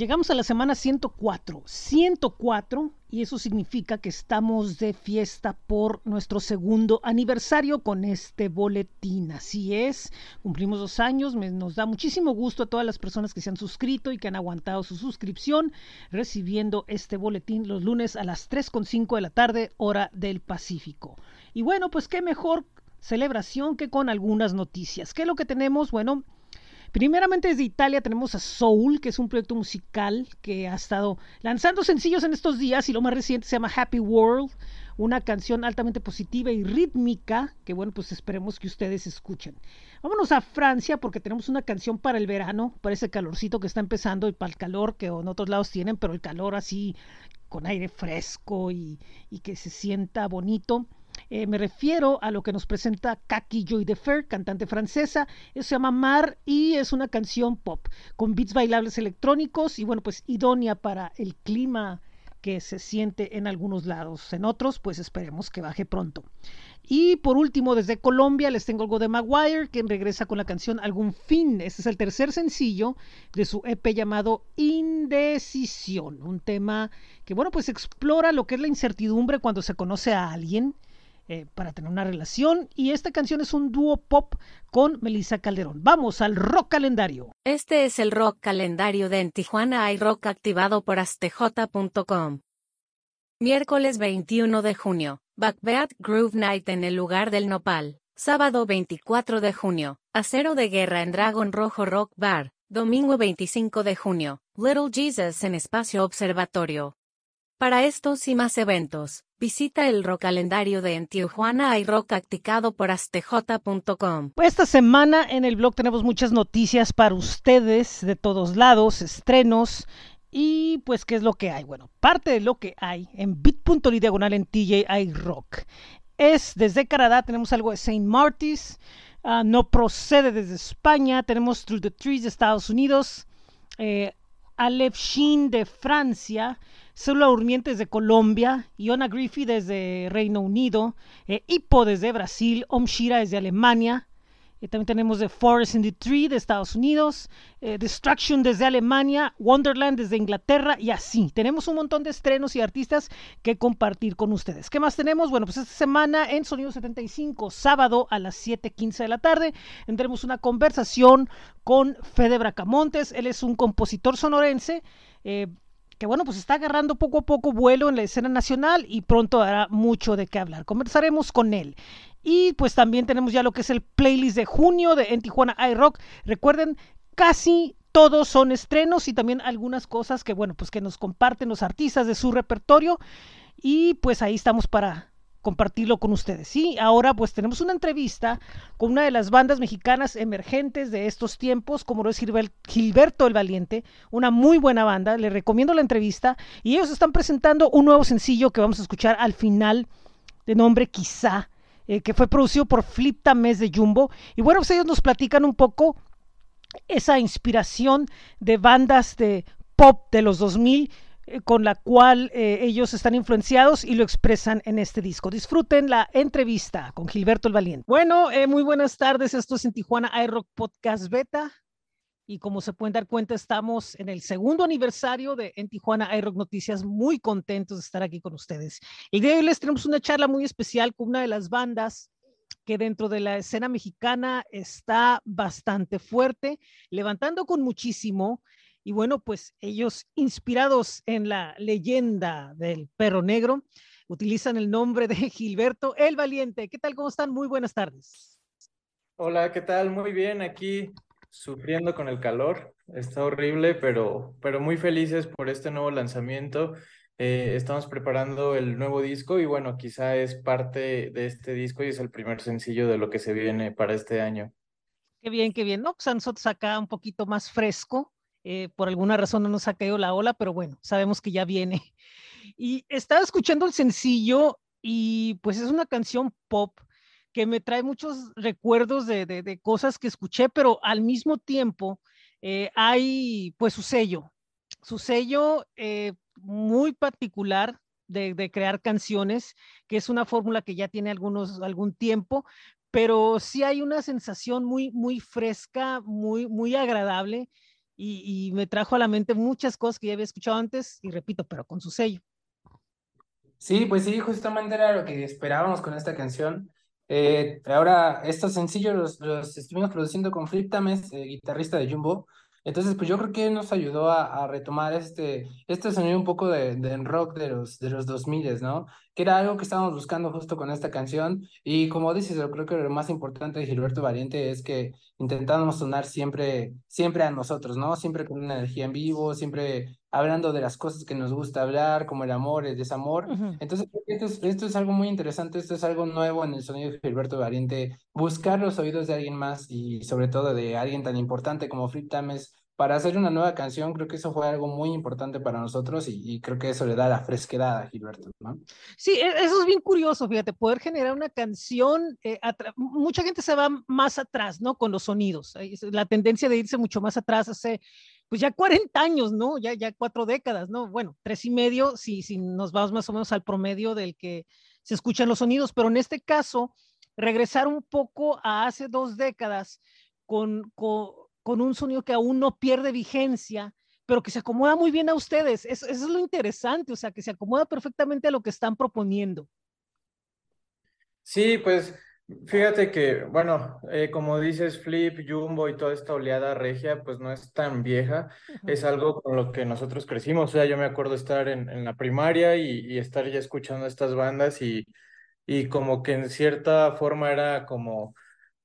llegamos a la semana 104. 104 y eso significa que estamos de fiesta por nuestro segundo aniversario con este boletín. Así es, cumplimos dos años, nos da muchísimo gusto a todas las personas que se han suscrito y que han aguantado su suscripción recibiendo este boletín los lunes a las 3.5 de la tarde, hora del Pacífico. Y bueno, pues qué mejor celebración que con algunas noticias. ¿Qué es lo que tenemos? Bueno, Primeramente desde Italia tenemos a Soul, que es un proyecto musical que ha estado lanzando sencillos en estos días y lo más reciente se llama Happy World, una canción altamente positiva y rítmica que bueno, pues esperemos que ustedes escuchen. Vámonos a Francia porque tenemos una canción para el verano, para ese calorcito que está empezando y para el calor que en otros lados tienen, pero el calor así con aire fresco y, y que se sienta bonito. Eh, me refiero a lo que nos presenta Kaki Joy de Fer, cantante francesa. Eso se llama Mar y es una canción pop con beats bailables electrónicos y bueno, pues idónea para el clima que se siente en algunos lados. En otros, pues esperemos que baje pronto. Y por último, desde Colombia les tengo algo de Maguire, quien regresa con la canción Algún Fin. Este es el tercer sencillo de su EP llamado Indecisión, un tema que, bueno, pues explora lo que es la incertidumbre cuando se conoce a alguien eh, para tener una relación. Y esta canción es un dúo pop con Melissa Calderón. Vamos al rock calendario. Este es el rock calendario de En Tijuana hay rock activado por astj.com. Miércoles 21 de junio, Backbeat Groove Night en el lugar del Nopal. Sábado 24 de junio, Acero de Guerra en Dragon Rojo Rock Bar. Domingo 25 de junio, Little Jesus en Espacio Observatorio. Para estos y más eventos, visita el rock calendario de En Tijuana hay rock acticado por astj.com. Esta semana en el blog tenemos muchas noticias para ustedes de todos lados, estrenos y pues qué es lo que hay. Bueno, parte de lo que hay en bit.ly diagonal en TJ rock es desde Canadá tenemos algo de Saint Martis, ah, no procede desde España, tenemos Through the Trees de Estados Unidos, eh, Aleph Shin de Francia, Célula Durmientes de Colombia, Iona Griffith desde Reino Unido, eh, Hippo desde Brasil, Om Shira desde Alemania, también tenemos The Forest in the Tree de Estados Unidos, eh, Destruction desde Alemania, Wonderland desde Inglaterra y así. Tenemos un montón de estrenos y artistas que compartir con ustedes. ¿Qué más tenemos? Bueno, pues esta semana en Sonido 75, sábado a las 7:15 de la tarde, tendremos una conversación con Fede Bracamontes. Él es un compositor sonorense. Eh, que bueno, pues está agarrando poco a poco vuelo en la escena nacional y pronto hará mucho de qué hablar. Conversaremos con él. Y pues también tenemos ya lo que es el playlist de junio de En Tijuana iRock. Recuerden, casi todos son estrenos y también algunas cosas que bueno, pues que nos comparten los artistas de su repertorio. Y pues ahí estamos para compartirlo con ustedes. Sí, ahora pues tenemos una entrevista con una de las bandas mexicanas emergentes de estos tiempos, como lo es Gilberto el Valiente, una muy buena banda, le recomiendo la entrevista y ellos están presentando un nuevo sencillo que vamos a escuchar al final de nombre Quizá, eh, que fue producido por Flip Tamés de Jumbo y bueno, pues ellos nos platican un poco esa inspiración de bandas de pop de los 2000 eh, con la cual eh, ellos están influenciados y lo expresan en este disco. Disfruten la entrevista con Gilberto el Valiente. Bueno, muy buenas tardes. Esto es en Tijuana iRock Podcast Beta. Y como se pueden dar cuenta, estamos en el segundo aniversario de En Tijuana iRock Noticias. Muy contentos de estar aquí con ustedes. Y de hoy les tenemos una charla muy especial con una de las bandas que dentro de la escena mexicana está bastante fuerte, levantando con muchísimo y bueno, pues ellos, inspirados en la leyenda del perro negro, utilizan el nombre de Gilberto el Valiente. ¿Qué tal? ¿Cómo están? Muy buenas tardes. Hola, ¿qué tal? Muy bien, aquí sufriendo con el calor. Está horrible, pero, pero muy felices por este nuevo lanzamiento. Eh, estamos preparando el nuevo disco y bueno, quizá es parte de este disco y es el primer sencillo de lo que se viene para este año. Qué bien, qué bien. No, pues nosotros acá un poquito más fresco, eh, por alguna razón no nos ha caído la ola, pero bueno, sabemos que ya viene. Y estaba escuchando el sencillo y pues es una canción pop que me trae muchos recuerdos de, cosas que escuché, pero al mismo tiempo eh, hay pues su sello, su sello eh, muy particular de, de, crear canciones, que es una fórmula que ya tiene algunos, algún tiempo, pero sí hay una sensación muy, muy fresca, muy, muy agradable y, me trajo a la mente muchas cosas que ya había escuchado antes y repito, pero con su sello. Sí, pues sí, justamente era lo que esperábamos con esta canción. Eh, ahora, estos sencillos los, estuvimos produciendo con Flip Tames, eh, guitarrista de Jumbo, entonces, pues yo creo que nos ayudó a, a retomar este, este sonido un poco de, de, rock de los, de los 2000, ¿no? Que era algo que estábamos buscando justo con esta canción. Y como dices, yo creo que lo más importante de Gilberto Valiente es que intentamos sonar siempre, siempre a nosotros, ¿no? Siempre con una energía en vivo, siempre hablando de las cosas que nos gusta hablar, como el amor, el desamor. Entonces, esto es, esto es algo muy interesante, esto es algo nuevo en el sonido de Gilberto Valiente, buscar los oídos de alguien más y sobre todo de alguien tan importante como Flip Tames para hacer una nueva canción, creo que eso fue algo muy importante para nosotros y, creo que eso le da la fresquedad a Gilberto, ¿no? Sí, e, eso es bien curioso, fíjate, poder generar una canción, eh, mucha gente se va más atrás, ¿no? Con los sonidos, la tendencia de irse mucho más atrás hace, pues ya 40 años, ¿no? Ya, ya cuatro décadas, ¿no? Bueno, tres y medio, si, si nos vamos más o menos al promedio del que se escuchan los sonidos, pero en este caso, regresar un poco a hace dos décadas con, con con un sonido que aún no pierde vigencia, pero que se acomoda muy bien a ustedes. Eso, es lo interesante, o sea, que se acomoda perfectamente a lo que están proponiendo. Sí, pues fíjate que, bueno, eh, como dices, Flip, Jumbo y toda esta oleada regia, pues no es tan vieja, es algo con lo que nosotros crecimos. O sea, yo me acuerdo estar en, la primaria y, estar ya escuchando estas bandas y, y como que en cierta forma era como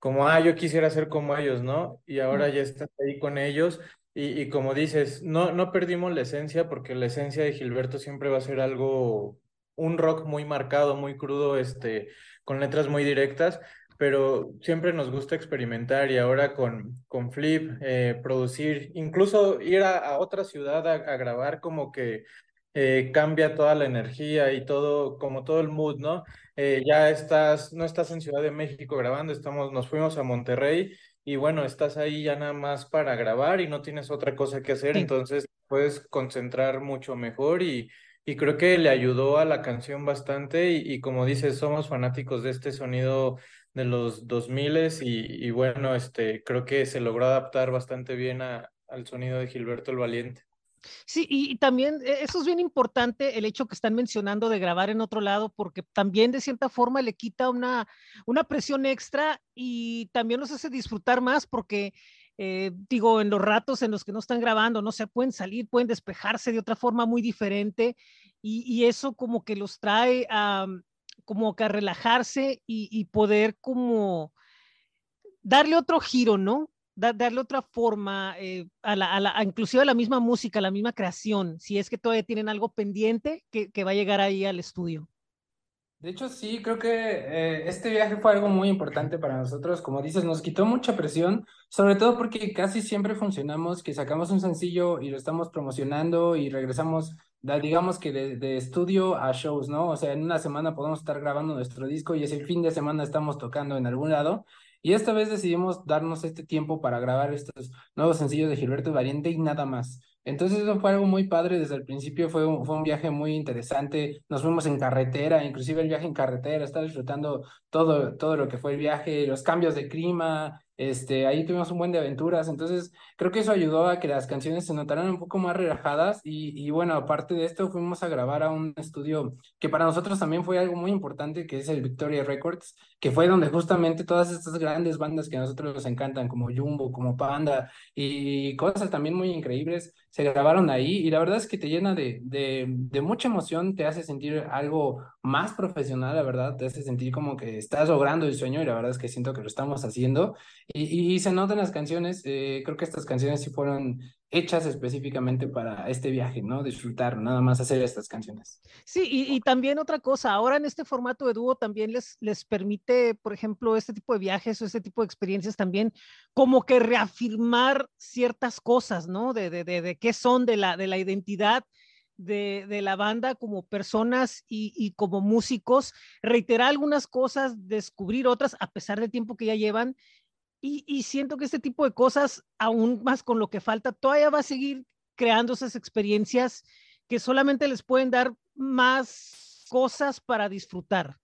como, ah, yo quisiera ser como ellos, ¿no? Y ahora ya estás ahí con ellos. Y, y, como dices, no, no perdimos la esencia porque la esencia de Gilberto siempre va a ser algo, un rock muy marcado, muy crudo, este, con letras muy directas, pero siempre nos gusta experimentar y ahora con, con Flip, eh, producir, incluso ir a, otra ciudad a, grabar como que eh, cambia toda la energía y todo, como todo el mood, ¿no? Eh, ya estás, no estás en Ciudad de México grabando, estamos, nos fuimos a Monterrey y bueno, estás ahí ya nada más para grabar y no tienes otra cosa que hacer, entonces puedes concentrar mucho mejor y, y creo que le ayudó a la canción bastante y, y como dices, somos fanáticos de este sonido de los 2000 y, y bueno, este, creo que se logró adaptar bastante bien a, al sonido de Gilberto el Valiente. Sí, y, también eh, eso es bien importante, el hecho que están mencionando de grabar en otro lado, porque también de cierta forma le quita una, una presión extra y también los hace disfrutar más porque, eh, digo, en los ratos en los que no están grabando, no se pueden salir, pueden despejarse de otra forma muy diferente y, eso como que los trae a, como que a relajarse y poder como darle otro giro, ¿no? Darle otra forma eh, a, la, a, la, inclusive a la misma música, a la misma creación, si es que todavía tienen algo pendiente que, que va a llegar ahí al estudio. De hecho, sí, creo que eh, este viaje fue algo muy importante para nosotros. Como dices, nos quitó mucha presión, sobre todo porque casi siempre funcionamos, que sacamos un sencillo y lo estamos promocionando y regresamos, digamos que de, de, estudio a shows, ¿no? O sea, en una semana podemos estar grabando nuestro disco y ese fin de semana estamos tocando en algún lado. Y esta vez decidimos darnos este tiempo para grabar estos nuevos sencillos de Gilberto Valiente y nada más. Entonces eso fue algo muy padre desde el principio, fue un, fue un viaje muy interesante, nos fuimos en carretera, inclusive el viaje en carretera, estaba disfrutando todo, todo lo que fue el viaje, los cambios de clima, este, ahí tuvimos un buen de aventuras, entonces creo que eso ayudó a que las canciones se notaran un poco más relajadas y, y, bueno, aparte de esto fuimos a grabar a un estudio que para nosotros también fue algo muy importante, que es el Victoria Records, que fue donde justamente todas estas grandes bandas que a nosotros nos encantan, como Jumbo, como Panda y cosas también muy increíbles, se grabaron ahí y la verdad es que te llena de, de, mucha emoción, te hace sentir algo más profesional, la verdad, te hace sentir como que estás logrando el sueño y la verdad es que siento que lo estamos haciendo. Y, y, se notan las canciones, eh, creo que estas canciones sí fueron hechas específicamente para este viaje, ¿no? Disfrutar, nada más hacer estas canciones. Sí, y, también otra cosa, ahora en este formato de dúo también les, les permite, por ejemplo, este tipo de viajes o este tipo de experiencias también, como que reafirmar ciertas cosas, ¿no? De, de, de, de qué son de la, de la identidad de, de, la banda como personas y, y, como músicos, reiterar algunas cosas, descubrir otras, a pesar del tiempo que ya llevan, y, siento que este tipo de cosas, aún más con lo que falta, todavía va a seguir creando esas experiencias que solamente les pueden dar más cosas para disfrutar.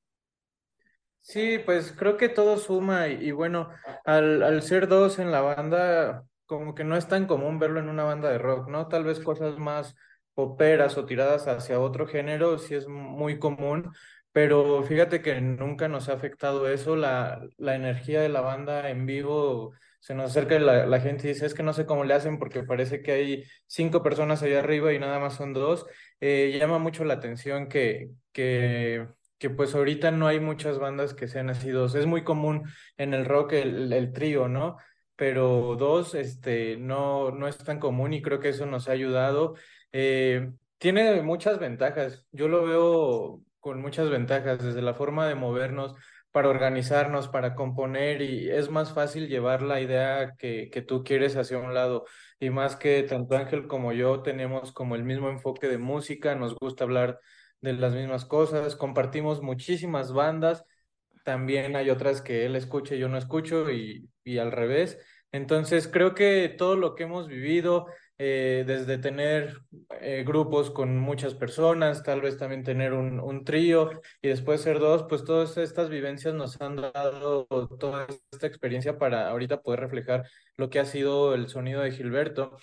Sí, pues creo que todo suma y, bueno, al, al, ser dos en la banda, como que no es tan común verlo en una banda de rock, ¿no? Tal vez cosas más poperas o tiradas hacia otro género sí es muy común, pero fíjate que nunca nos ha afectado eso, la, la energía de la banda en vivo se nos acerca la, la gente dice, es que no sé cómo le hacen porque parece que hay cinco personas allá arriba y nada más son dos. Eh, llama mucho la atención que, que, que pues ahorita no hay muchas bandas que sean así dos. Es muy común en el rock el, el trío, ¿no? Pero dos, este, no, no es tan común y creo que eso nos ha ayudado. Eh, tiene muchas ventajas. Yo lo veo con muchas ventajas, desde la forma de movernos, para organizarnos, para componer y es más fácil llevar la idea que, que tú quieres hacia un lado. Y más que tanto Ángel como yo tenemos como el mismo enfoque de música, nos gusta hablar de las mismas cosas, compartimos muchísimas bandas, también hay otras que él escucha y yo no escucho y, y al revés. Entonces creo que todo lo que hemos vivido, eh, desde tener eh, grupos con muchas personas, tal vez también tener un, trío y después ser dos, pues todas estas vivencias nos han dado toda esta experiencia para ahorita poder reflejar lo que ha sido el sonido de Gilberto.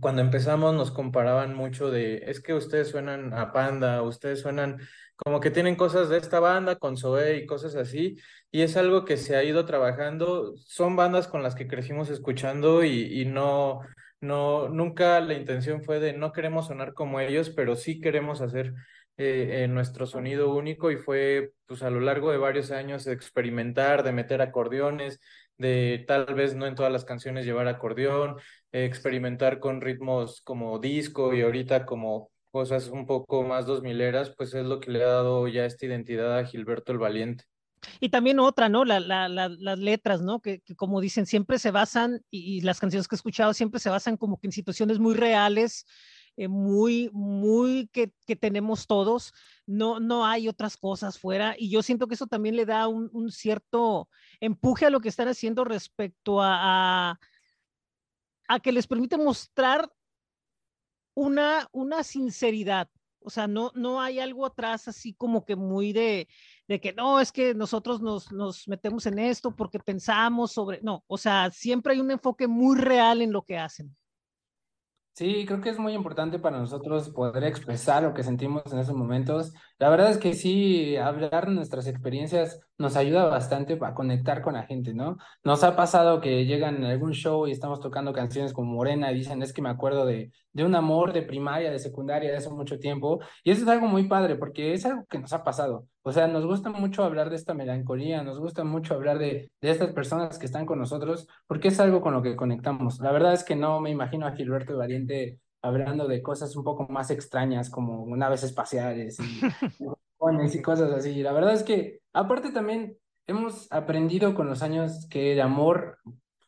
Cuando empezamos nos comparaban mucho de, es que ustedes suenan a Panda, ustedes suenan como que tienen cosas de esta banda con Zoé y cosas así, y es algo que se ha ido trabajando, son bandas con las que crecimos escuchando y no, no, nunca la intención fue de no queremos sonar como ellos, pero sí queremos hacer eh, eh, nuestro sonido único y fue pues a lo largo de varios años de experimentar, de meter acordeones, de tal vez no en todas las canciones llevar acordeón, experimentar con ritmos como disco y ahorita como cosas un poco más dos mileras, pues es lo que le ha dado ya esta identidad a Gilberto el Valiente. Y también otra, ¿no? La, la, la, las letras, ¿no? Que, que, como dicen, siempre se basan, y, y, las canciones que he escuchado siempre se basan como que en situaciones muy reales, eh, muy, muy que, que, tenemos todos. No, no hay otras cosas fuera. Y yo siento que eso también le da un, un cierto empuje a lo que están haciendo respecto a, a, a que les permite mostrar una, una sinceridad, o sea, no, no hay algo atrás así como que muy de, de que no, es que nosotros nos, nos metemos en esto porque pensamos sobre, no, o sea, siempre hay un enfoque muy real en lo que hacen. Sí, creo que es muy importante para nosotros poder expresar lo que sentimos en esos momentos. La verdad es que sí, hablar nuestras experiencias nos ayuda bastante para conectar con la gente, ¿no? Nos ha pasado que llegan en algún show y estamos tocando canciones como Morena y dicen, es que me acuerdo de, de un amor de primaria, de secundaria, de hace mucho tiempo. Y eso es algo muy padre porque es algo que nos ha pasado. O sea, nos gusta mucho hablar de esta melancolía, nos gusta mucho hablar de, de estas personas que están con nosotros porque es algo con lo que conectamos. La verdad es que no me imagino a Gilberto Valiente hablando de cosas un poco más extrañas como naves espaciales y, y cosas así. La verdad es que aparte también hemos aprendido con los años que el amor,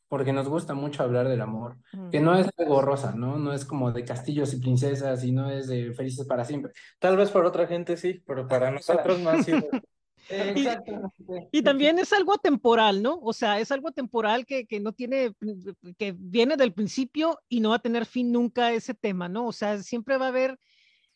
porque nos gusta mucho hablar del amor, que no es algo rosa, ¿no? No es como de castillos y princesas y no es de felices para siempre. Tal vez para otra gente sí, pero para nosotros no ha sido. Y, y, también es algo temporal, ¿no? O sea, es algo temporal que, que, no tiene, que viene del principio y no va a tener fin nunca ese tema, ¿no? O sea, siempre va a haber,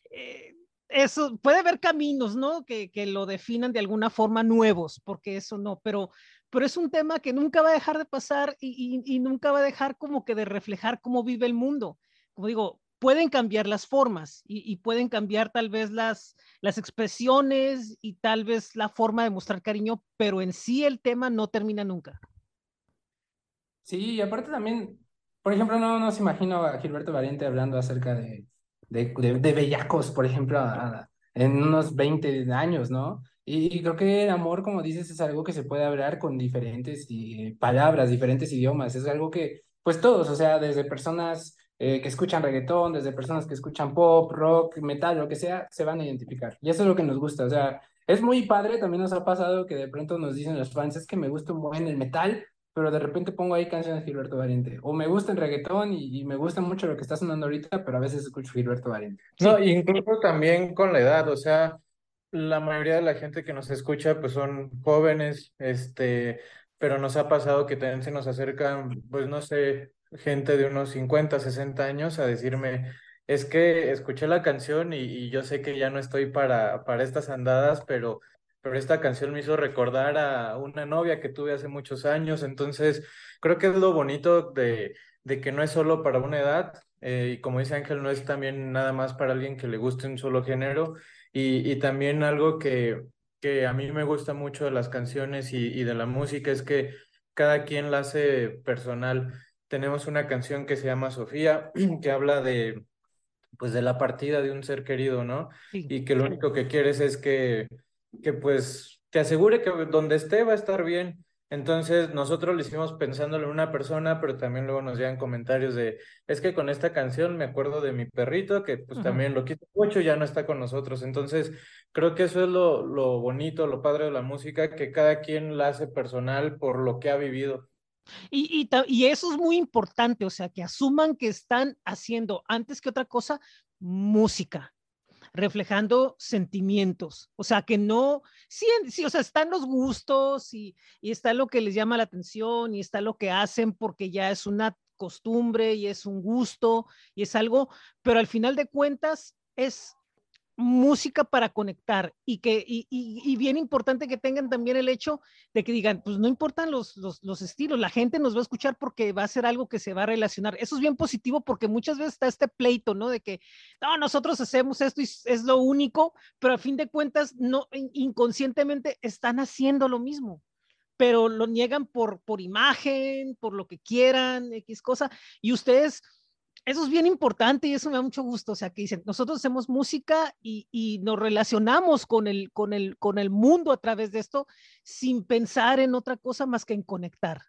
eh, eso, puede haber caminos, ¿no? Que, que, lo definan de alguna forma nuevos, porque eso no, pero, pero es un tema que nunca va a dejar de pasar y, y, nunca va a dejar como que de reflejar cómo vive el mundo. Como digo, pueden cambiar las formas y, y, pueden cambiar tal vez las, las expresiones y tal vez la forma de mostrar cariño, pero en sí el tema no termina nunca. Sí, y aparte también, por ejemplo, no nos imagino a Gilberto Valiente hablando acerca de, de, de, bellacos, por ejemplo, a, en unos 20 años, ¿no? Y, y, creo que el amor, como dices, es algo que se puede hablar con diferentes y, palabras, diferentes idiomas. Es algo que, pues todos, o sea, desde personas eh, que escuchan reggaetón, desde personas que escuchan pop, rock, metal, lo que sea, se van a identificar. Y eso es lo que nos gusta. O sea, es muy padre, también nos ha pasado que de pronto nos dicen los fans, es que me gusta un buen el metal, pero de repente pongo ahí canciones de Gilberto Valiente. O me gusta el reggaetón y, me gusta mucho lo que está sonando ahorita, pero a veces escucho Gilberto Valiente. No, incluso también con la edad, o sea, la mayoría de la gente que nos escucha pues son jóvenes, este, pero nos ha pasado que también se nos acercan, pues no sé, gente de unos 50, 60 años a decirme, es que escuché la canción y, y, yo sé que ya no estoy para, para estas andadas, pero, pero esta canción me hizo recordar a una novia que tuve hace muchos años, entonces creo que es lo bonito de, de que no es solo para una edad, eh, y como dice Ángel, no es también nada más para alguien que le guste un solo género, y, y también algo que, que a mí me gusta mucho de las canciones y, y de la música es que cada quien la hace personal. Tenemos una canción que se llama Sofía, que habla de, pues, de la partida de un ser querido, ¿no? Sí. Y que lo único que quieres es que, que pues, te asegure que donde esté va a estar bien. Entonces, nosotros lo hicimos pensándolo en una persona, pero también luego nos llegan comentarios de, es que con esta canción me acuerdo de mi perrito, que pues también lo quito mucho, ya no está con nosotros. Entonces, creo que eso es lo, lo bonito, lo padre de la música, que cada quien la hace personal por lo que ha vivido. Y, y, y eso es muy importante, o sea, que asuman que están haciendo antes que otra cosa música, reflejando sentimientos, o sea, que no, sí, sí, o sea, están los gustos y, y está lo que les llama la atención y está lo que hacen porque ya es una costumbre y es un gusto y es algo, pero al final de cuentas es música para conectar y que y, bien importante que tengan también el hecho de que digan, pues no importan los, los, los estilos, la gente nos va a escuchar porque va a ser algo que se va a relacionar. Eso es bien positivo porque muchas veces está este pleito, ¿no? De que, no, nosotros hacemos esto y es lo único, pero a fin de cuentas, no, in- inconscientemente están haciendo lo mismo pero lo niegan por, por imagen, por lo que quieran, X cosa, y ustedes, eso es bien importante y eso me da mucho gusto, o sea, que dicen, nosotros hacemos música y, y nos relacionamos con el, con, el, con el mundo a través de esto sin pensar en otra cosa más que en conectar.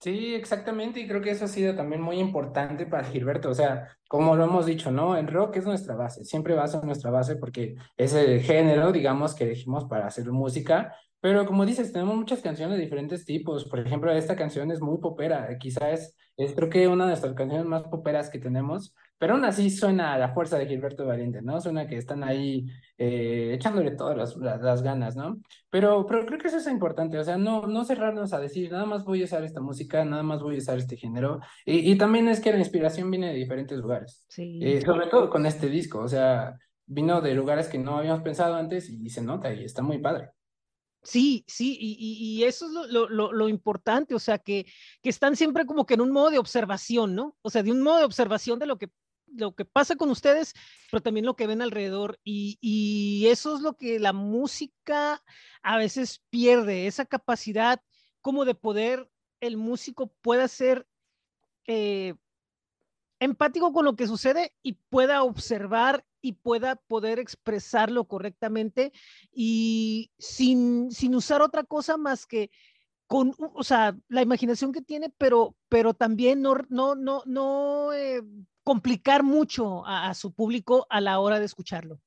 Sí, exactamente, y creo que eso ha sido también muy importante para Gilberto, o sea, como lo hemos dicho, ¿no? El rock es nuestra base, siempre va a ser nuestra base porque es el género, digamos, que elegimos para hacer música, pero como dices, tenemos muchas canciones de diferentes tipos, por ejemplo, esta canción es muy popera, quizás es, creo que una de nuestras canciones más poperas que tenemos, pero aún así suena a la fuerza de Gilberto Valiente, ¿no? Suena que están ahí eh, echándole todas las, las, las ganas, ¿no? Pero, pero creo que eso es importante, o sea, no, no cerrarnos a decir, nada más voy a usar esta música, nada más voy a usar este género. Y, y también es que la inspiración viene de diferentes lugares, Sí. Eh, sobre todo con este disco, o sea, vino de lugares que no habíamos pensado antes y se nota y está muy padre. Sí, sí, y, eso es lo, importante, o sea, que, que están siempre como que en un modo de observación, ¿no? O sea, de un modo de observación de lo que, lo que pasa con ustedes, pero también lo que ven alrededor. Y, y eso es lo que la música a veces pierde, esa capacidad como de poder, el músico pueda ser eh, empático con lo que sucede y pueda observar y pueda poder expresarlo correctamente y sin, sin usar otra cosa más que con, o sea, la imaginación que tiene, pero, pero también no, no, no, no eh, complicar mucho a, a, su público a la hora de escucharlo.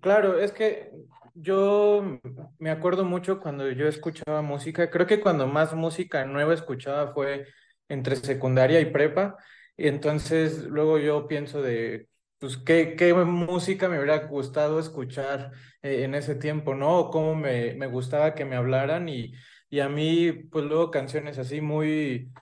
Claro, es que yo me acuerdo mucho cuando yo escuchaba música, creo que cuando más música nueva escuchaba fue entre secundaria y prepa, y entonces luego yo pienso de, pues, qué, qué música me hubiera gustado escuchar eh, en ese tiempo, ¿no? O cómo me, me gustaba que me hablaran y, y a mí, pues luego canciones así muy,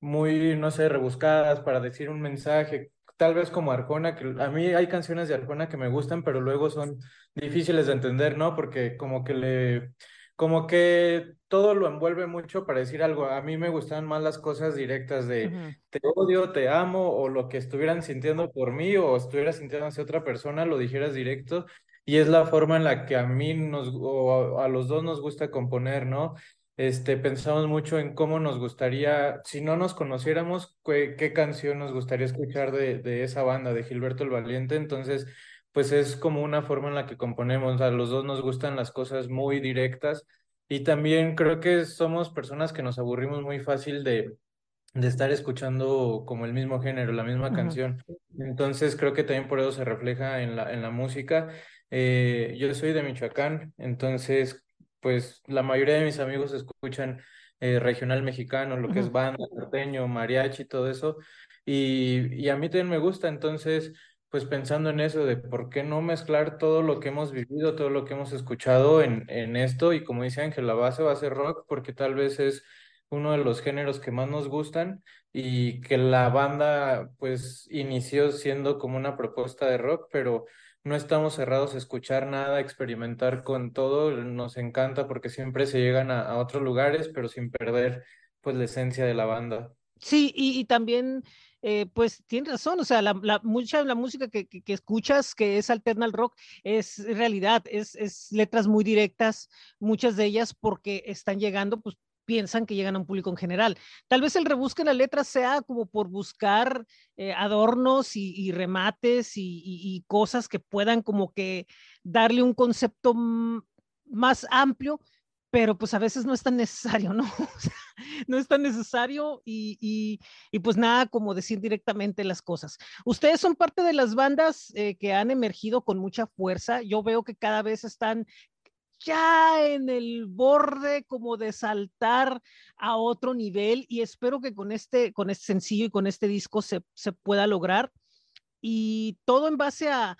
muy, no sé, rebuscadas para decir un mensaje, tal vez como Arjona, que a mí hay canciones de Arjona que me gustan, pero luego son difíciles de entender, ¿no? Porque como que le, como que todo lo envuelve mucho para decir algo. A mí me gustan más las cosas directas de uh -huh. te odio, te amo, o lo que estuvieran sintiendo por mí, o estuvieras sintiendo hacia otra persona, lo dijeras directo. Y es la forma en la que a mí nos, o a los dos nos gusta componer, ¿no? Este, pensamos mucho en cómo nos gustaría, si no nos conociéramos, qué, qué canción nos gustaría escuchar de, de, esa banda, de Gilberto el Valiente. Entonces, pues es como una forma en la que componemos. A los dos nos gustan las cosas muy directas y también creo que somos personas que nos aburrimos muy fácil de, de estar escuchando como el mismo género, la misma canción. Entonces, creo que también por eso se refleja en la, en la música. Eh, yo soy de Michoacán, entonces pues la mayoría de mis amigos escuchan eh, regional mexicano, lo que es banda, norteño, mariachi, todo eso, y, y, a mí también me gusta, entonces, pues pensando en eso, de por qué no mezclar todo lo que hemos vivido, todo lo que hemos escuchado en, en esto, y como dice Ángel, la base va a ser rock, porque tal vez es uno de los géneros que más nos gustan, y que la banda, pues, inició siendo como una propuesta de rock, pero no estamos cerrados a escuchar nada, experimentar con todo, nos encanta porque siempre se llegan a, a, otros lugares, pero sin perder pues la esencia de la banda. Sí, y, también, eh, pues, tienes razón, o sea, la, mucha de la música que, que, escuchas, que es alternal rock, es realidad, es, es, letras muy directas, muchas de ellas porque están llegando, pues, piensan que llegan a un público en general. Tal vez el rebusque en la letra sea como por buscar eh, adornos y, remates y, cosas que puedan como que darle un concepto más amplio, pero pues a veces no es tan necesario, ¿no? no es tan necesario y, pues nada como decir directamente las cosas. Ustedes son parte de las bandas eh, que han emergido con mucha fuerza. Yo veo que cada vez están ya en el borde como de saltar a otro nivel y espero que con este, con este sencillo y con este disco se, pueda lograr y todo en base a,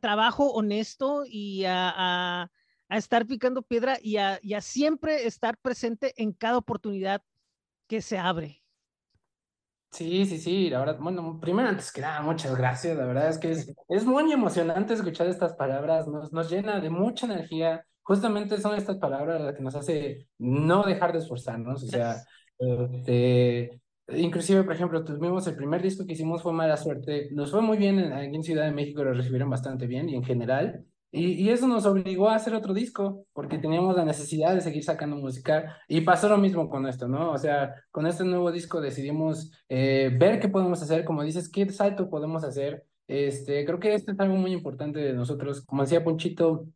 trabajo honesto y a, estar picando piedra y a, siempre estar presente en cada oportunidad que se abre. Sí, sí, sí, la verdad, bueno, primero antes que nada, muchas gracias, la verdad es que es, es muy emocionante escuchar estas palabras, nos, nos llena de mucha energía, justamente son estas palabras las que nos hace no dejar de esforzarnos, o sea, este, inclusive, por ejemplo, tuvimos el primer disco que hicimos fue Mala Suerte, nos fue muy bien en, en Ciudad de México, lo recibieron bastante bien y en general, y, y, eso nos obligó a hacer otro disco, porque teníamos la necesidad de seguir sacando música. Y pasó lo mismo con esto, ¿no? O sea, con este nuevo disco decidimos eh, ver qué podemos hacer, como dices, qué salto podemos hacer. Este, creo que esto es algo muy importante de nosotros. Como decía Ponchito,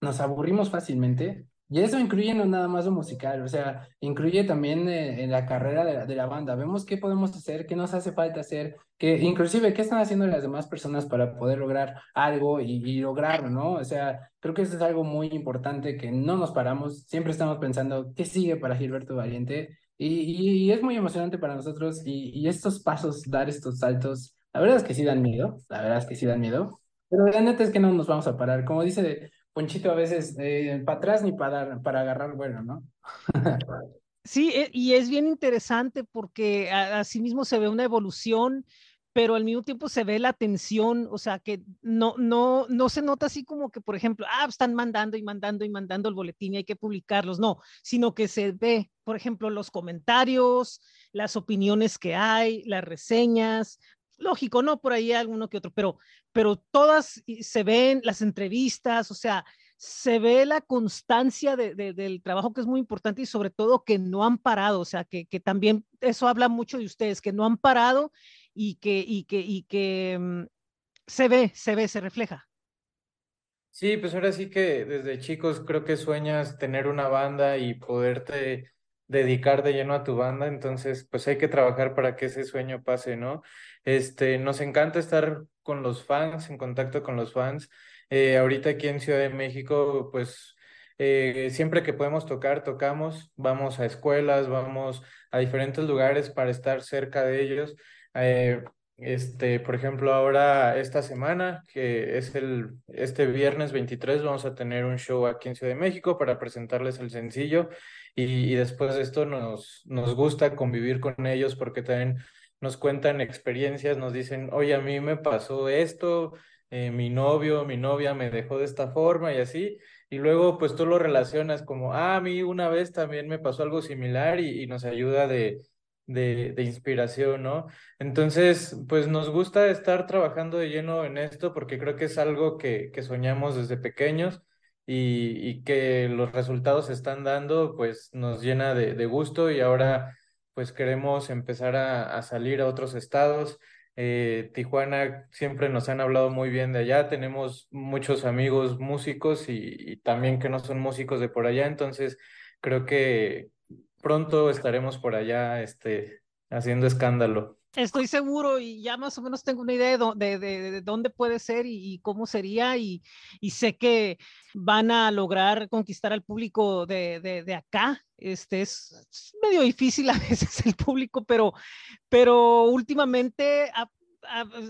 nos aburrimos fácilmente. Y eso incluye no nada más lo musical, o sea, incluye también eh, en la carrera de la, de la, banda. Vemos qué podemos hacer, qué nos hace falta hacer, que inclusive qué están haciendo las demás personas para poder lograr algo y, lograrlo, ¿no? O sea, creo que eso es algo muy importante que no nos paramos, siempre estamos pensando qué sigue para Gilberto Valiente y, y, es muy emocionante para nosotros y, y estos pasos, dar estos saltos, la verdad es que sí dan miedo, la verdad es que sí dan miedo, pero la neta es que no nos vamos a parar. Como dice Ponchito a veces eh, para atrás ni para, para agarrar bueno, ¿no? sí, e, y es bien interesante porque así mismo se ve una evolución, pero al mismo tiempo se ve la tensión, o sea, que no, no, no se nota así como que, por ejemplo, ah, están mandando y mandando y mandando el boletín y hay que publicarlos, no, sino que se ve, por ejemplo, los comentarios, las opiniones que hay, las reseñas, lógico, ¿no? Por ahí alguno que otro, pero, pero todas se ven las entrevistas, o sea, se ve la constancia de, del trabajo que es muy importante y sobre todo que no han parado, o sea, que, que, también eso habla mucho de ustedes, que no han parado y que, y que, y que mm, se ve, se ve, se refleja. Sí, pues ahora sí que desde chicos creo que sueñas tener una banda y poderte dedicar de lleno a tu banda, entonces pues hay que trabajar para que ese sueño pase, ¿no? Este, nos encanta estar con los fans, en contacto con los fans. Eh, ahorita aquí en Ciudad de México, pues eh, siempre que podemos tocar, tocamos, vamos a escuelas, vamos a diferentes lugares para estar cerca de ellos. Eh, este, por ejemplo, ahora esta semana, que es el, este viernes 23, vamos a tener un show aquí en Ciudad de México para presentarles el sencillo y, después de esto nos, nos gusta convivir con ellos porque también nos cuentan experiencias, nos dicen, oye, a mí me pasó esto, eh, mi novio, mi novia me dejó de esta forma y así, y luego pues tú lo relacionas como, ah, a mí una vez también me pasó algo similar y, nos ayuda de, de, de, inspiración, ¿no? Entonces, pues nos gusta estar trabajando de lleno en esto porque creo que es algo que, que soñamos desde pequeños y, que los resultados están dando, pues nos llena de, de gusto y ahora pues queremos empezar a, a salir a otros estados. Eh, Tijuana siempre nos han hablado muy bien de allá, tenemos muchos amigos músicos y, y también que no son músicos de por allá, entonces creo que pronto estaremos por allá este, haciendo escándalo. Estoy seguro y ya más o menos tengo una idea de, de, dónde puede ser y, cómo sería y, y, sé que van a lograr conquistar al público de, acá. Este es, medio difícil a veces el público, pero, pero últimamente,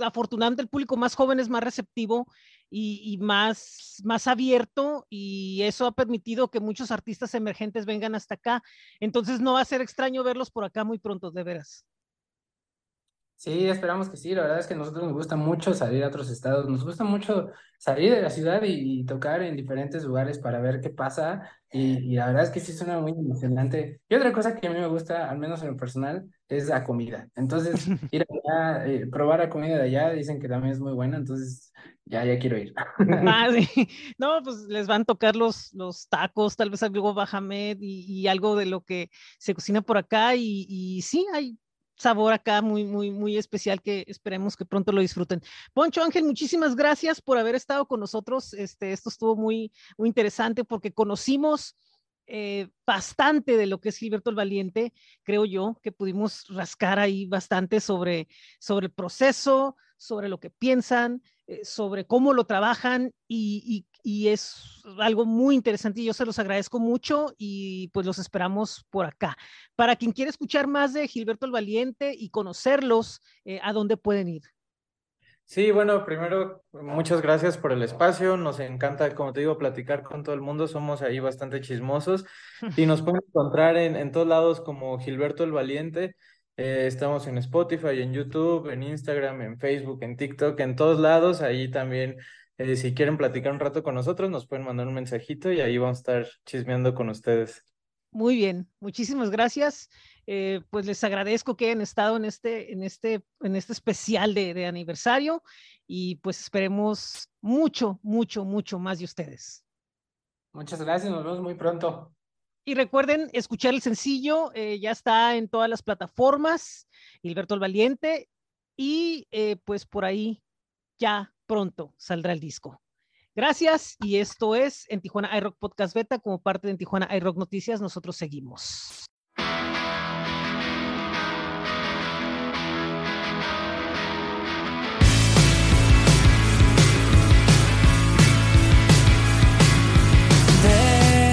afortunadamente, el público más joven es más receptivo y, más, más abierto y eso ha permitido que muchos artistas emergentes vengan hasta acá. Entonces no va a ser extraño verlos por acá muy pronto, de veras. Sí, esperamos que sí. La verdad es que a nosotros nos gusta mucho salir a otros estados, nos gusta mucho salir de la ciudad y, tocar en diferentes lugares para ver qué pasa. Y, la verdad es que sí suena muy emocionante. Y otra cosa que a mí me gusta, al menos en lo personal, es la comida. Entonces, ir allá, eh, probar la comida de allá, dicen que también es muy buena, entonces ya, ya quiero ir. Ah, sí. No, pues les van a tocar los, los tacos, tal vez algo bajamed y, y algo de lo que se cocina por acá. Y, y sí, hay sabor acá muy, muy, muy especial que esperemos que pronto lo disfruten. Poncho Ángel, muchísimas gracias por haber estado con nosotros. Este, esto estuvo muy, muy interesante porque conocimos eh, bastante de lo que es Gilberto el Valiente. Creo yo que pudimos rascar ahí bastante sobre, sobre el proceso, sobre lo que piensan, eh, sobre cómo lo trabajan y, y, es algo muy interesante y yo se los agradezco mucho y pues los esperamos por acá. Para quien quiere escuchar más de Gilberto el Valiente y conocerlos, eh, ¿a dónde pueden ir? Sí, bueno, primero, muchas gracias por el espacio. Nos encanta, como te digo, platicar con todo el mundo. Somos ahí bastante chismosos y nos pueden encontrar en, en todos lados como Gilberto el Valiente. Eh, estamos en Spotify, en YouTube, en Instagram, en Facebook, en TikTok, en todos lados. Ahí también, eh, si quieren platicar un rato con nosotros, nos pueden mandar un mensajito y ahí vamos a estar chismeando con ustedes. Muy bien, muchísimas gracias. Eh, pues les agradezco que hayan estado en este, en este, en este especial de, de aniversario y pues esperemos mucho, mucho, mucho más de ustedes. Muchas gracias, nos vemos muy pronto. Y recuerden escuchar el sencillo, eh, ya está en todas las plataformas, Gilberto el Valiente, y eh, pues por ahí ya pronto saldrá el disco. Gracias y esto es en Tijuana iRock Podcast Beta como parte de en Tijuana iRock Noticias. Nosotros seguimos.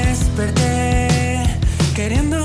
Desperté queriendo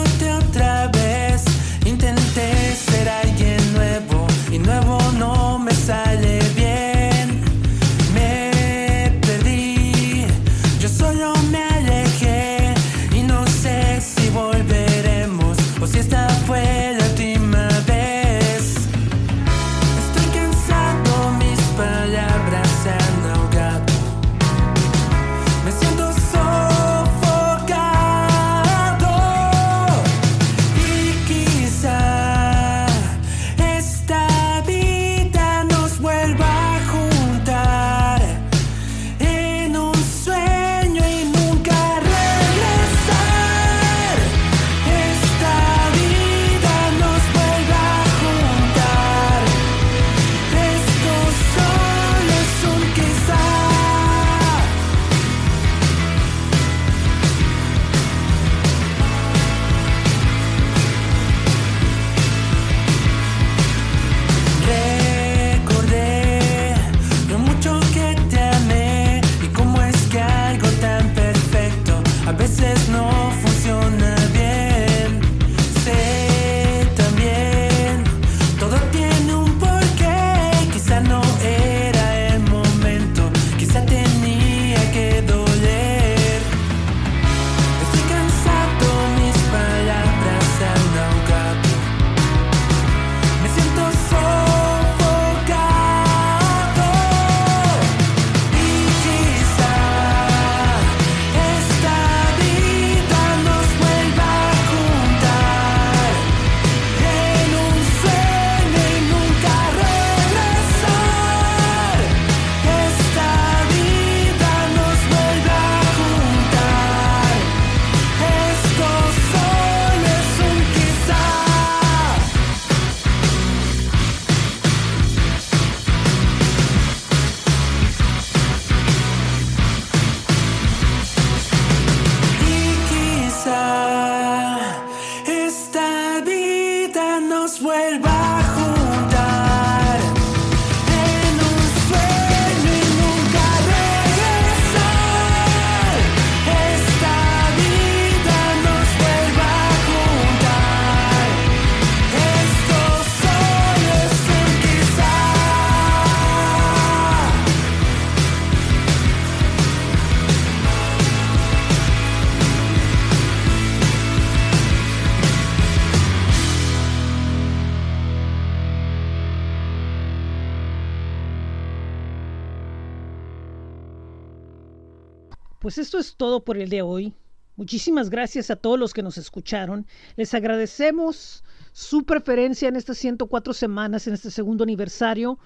pues esto es todo por el de hoy. Muchísimas gracias a todos los que nos escucharon. Les agradecemos su preferencia en estas 104 semanas, en este segundo aniversario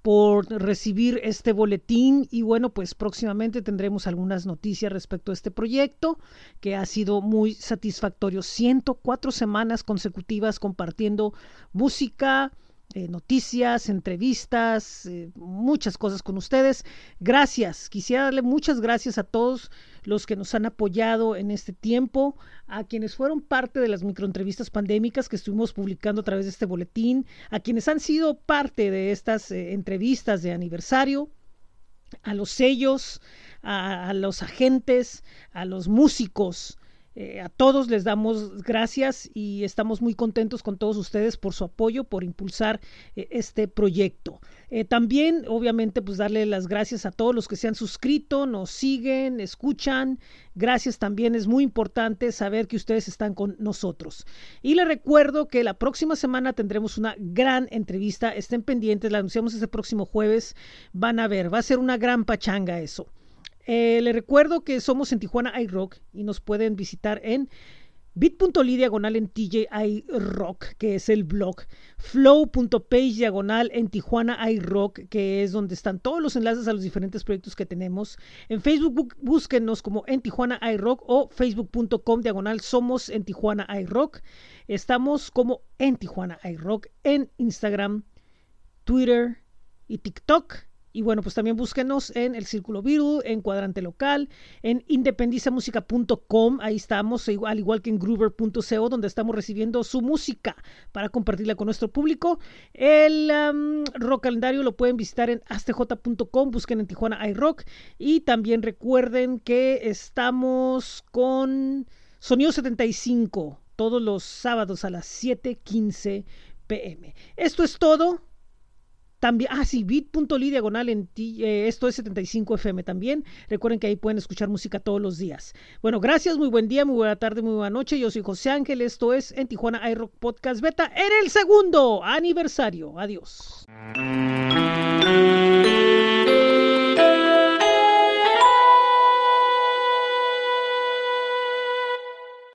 por recibir este boletín y bueno, pues próximamente tendremos algunas noticias respecto a este proyecto que ha sido muy satisfactorio. 104 semanas consecutivas compartiendo música, eh, noticias, entrevistas, eh, muchas cosas con ustedes. Gracias, quisiera darle muchas gracias a todos los que nos han apoyado en este tiempo, a quienes fueron parte de las microentrevistas pandémicas que estuvimos publicando a través de este boletín, a quienes han sido parte de estas eh, entrevistas de aniversario, a los sellos, a, a los agentes, a los músicos, eh, a todos les damos gracias y estamos muy contentos con todos ustedes por su apoyo, por impulsar eh, este proyecto. Eh, también, obviamente, pues darle las gracias a todos los que se han suscrito, nos siguen, escuchan. Gracias también, es muy importante saber que ustedes están con nosotros. Y les recuerdo que la próxima semana tendremos una gran entrevista. Estén pendientes, la anunciamos este próximo jueves. Van a ver, va a ser una gran pachanga eso. Eh, le recuerdo que somos en Tijuana iRock y nos pueden visitar en bit.ly diagonal en TJ iRock, que es el blog, flow.page diagonal en Tijuana iRock, que es donde están todos los enlaces a los diferentes proyectos que tenemos. En Facebook búsquenos como en Tijuana iRock o facebook.com diagonal somos en Tijuana iRock. Estamos como en Tijuana iRock en Instagram, Twitter y TikTok. Y bueno, pues también búsquenos en el Círculo Viru, en Cuadrante Local, en independizamusica.com, ahí estamos, al igual que en groover.co, donde estamos recibiendo su música para compartirla con nuestro público. El rock calendario lo pueden visitar en astj.com, busquen en Tijuana iRock. Y también recuerden que estamos con Sonido 75 todos los sábados a las 7:15 pm. Esto es todo. También, ah, sí, bit.ly diagonal en ti, eh, esto es 75 FM también. Recuerden que ahí pueden escuchar música todos los días. Bueno, gracias, muy buen día, muy buena tarde, muy buena noche. Yo soy José Ángel, esto es en Tijuana iRock Podcast Beta en el segundo aniversario. Adiós.